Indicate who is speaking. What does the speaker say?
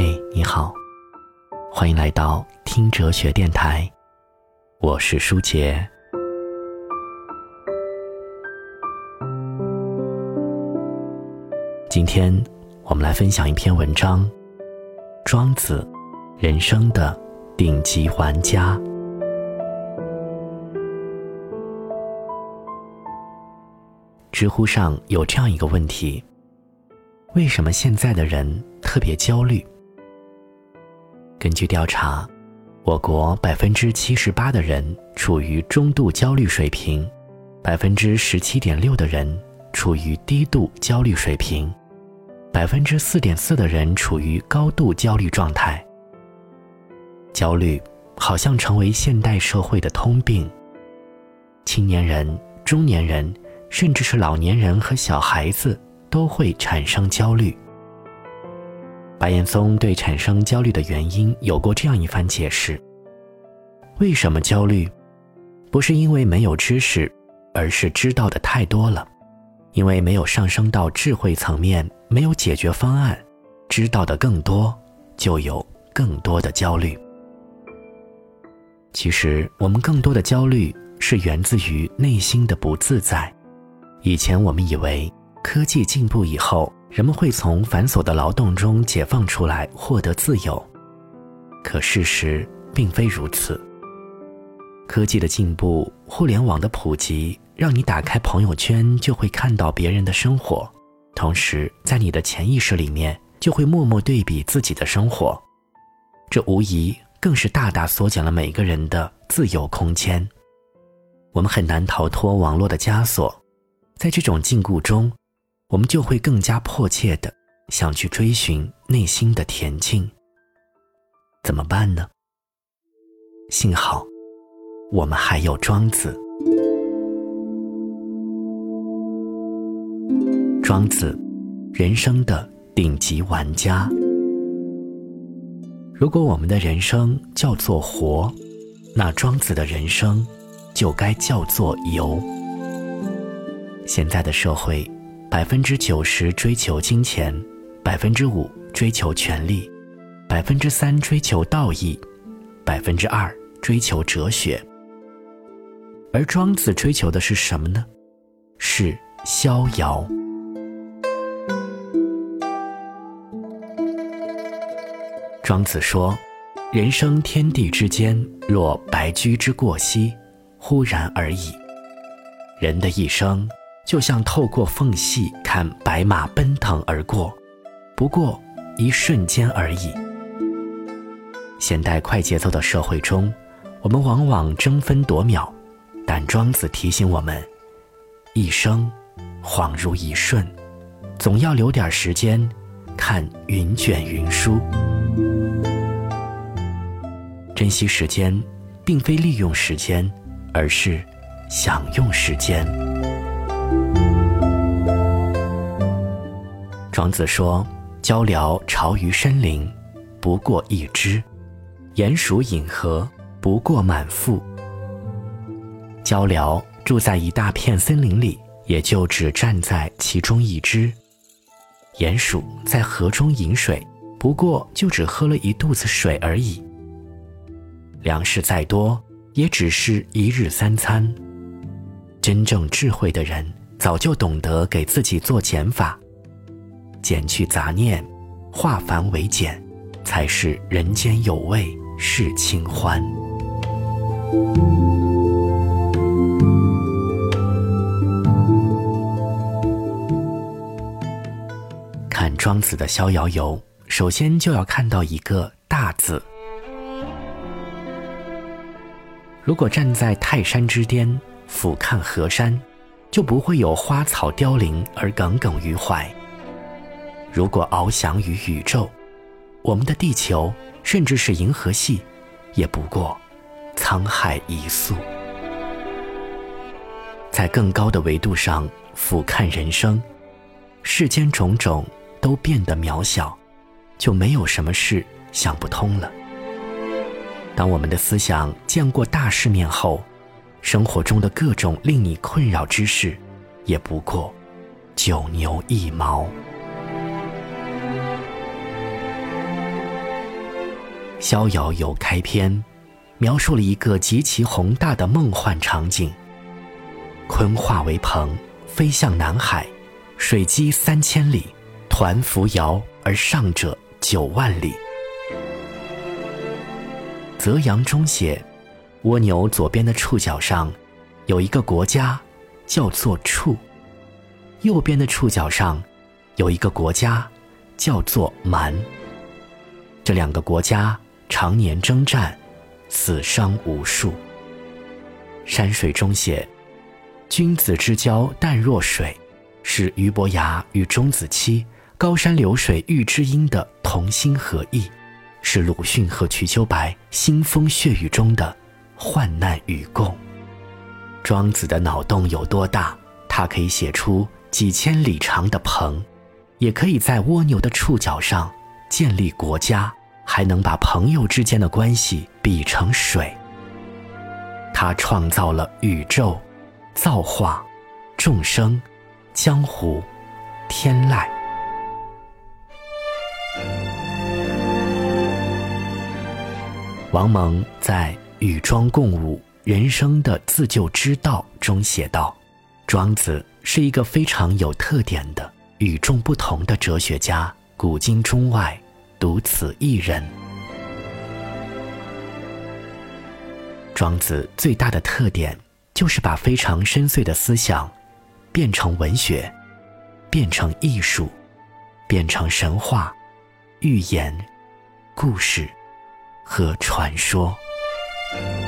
Speaker 1: 嘿，你好，欢迎来到听哲学电台，我是舒杰。今天我们来分享一篇文章，《庄子：人生的顶级玩家》。知乎上有这样一个问题：为什么现在的人特别焦虑？根据调查，我国百分之七十八的人处于中度焦虑水平，百分之十七点六的人处于低度焦虑水平，百分之四点四的人处于高度焦虑状态。焦虑好像成为现代社会的通病，青年人、中年人，甚至是老年人和小孩子都会产生焦虑。白岩松对产生焦虑的原因有过这样一番解释：为什么焦虑？不是因为没有知识，而是知道的太多了。因为没有上升到智慧层面，没有解决方案，知道的更多，就有更多的焦虑。其实，我们更多的焦虑是源自于内心的不自在。以前我们以为科技进步以后，人们会从繁琐的劳动中解放出来，获得自由。可事实并非如此。科技的进步，互联网的普及，让你打开朋友圈就会看到别人的生活，同时在你的潜意识里面就会默默对比自己的生活。这无疑更是大大缩减了每个人的自由空间。我们很难逃脱网络的枷锁，在这种禁锢中。我们就会更加迫切的想去追寻内心的恬静。怎么办呢？幸好，我们还有庄子。庄子，人生的顶级玩家。如果我们的人生叫做活，那庄子的人生就该叫做游。现在的社会。百分之九十追求金钱，百分之五追求权力，百分之三追求道义，百分之二追求哲学。而庄子追求的是什么呢？是逍遥。庄子说：“人生天地之间，若白驹之过隙，忽然而已。”人的一生。就像透过缝隙看白马奔腾而过，不过一瞬间而已。现代快节奏的社会中，我们往往争分夺秒，但庄子提醒我们：一生恍如一瞬，总要留点时间看云卷云舒。珍惜时间，并非利用时间，而是享用时间。庄子说：“鹪鹩巢于深林，不过一枝；鼹鼠饮河，不过满腹。”鹪鹩住在一大片森林里，也就只站在其中一只；鼹鼠在河中饮水，不过就只喝了一肚子水而已。粮食再多，也只是一日三餐。真正智慧的人，早就懂得给自己做减法。减去杂念，化繁为简，才是人间有味是清欢。看庄子的《逍遥游》，首先就要看到一个大字。如果站在泰山之巅俯瞰河山，就不会有花草凋零而耿耿于怀。如果翱翔于宇宙，我们的地球，甚至是银河系，也不过沧海一粟。在更高的维度上俯瞰人生，世间种种都变得渺小，就没有什么事想不通了。当我们的思想见过大世面后，生活中的各种令你困扰之事，也不过九牛一毛。逍遥游》开篇，描述了一个极其宏大的梦幻场景：鲲化为鹏，飞向南海，水击三千里，抟扶摇而上者九万里。泽阳中写，蜗牛左边的触角上有一个国家，叫做触；右边的触角上有一个国家，叫做蛮。这两个国家常年征战，死伤无数。山水中写，君子之交淡若水，是俞伯牙与钟子期“高山流水遇知音”的同心合意。是鲁迅和瞿秋白腥风血雨中的患难与共。庄子的脑洞有多大？他可以写出几千里长的鹏，也可以在蜗牛的触角上建立国家，还能把朋友之间的关系比成水。他创造了宇宙、造化、众生、江湖、天籁。王蒙在《与庄共舞：人生的自救之道》中写道：“庄子是一个非常有特点的、与众不同的哲学家，古今中外独此一人。”庄子最大的特点就是把非常深邃的思想变成文学，变成艺术，变成神话、寓言、故事。和传说。thank you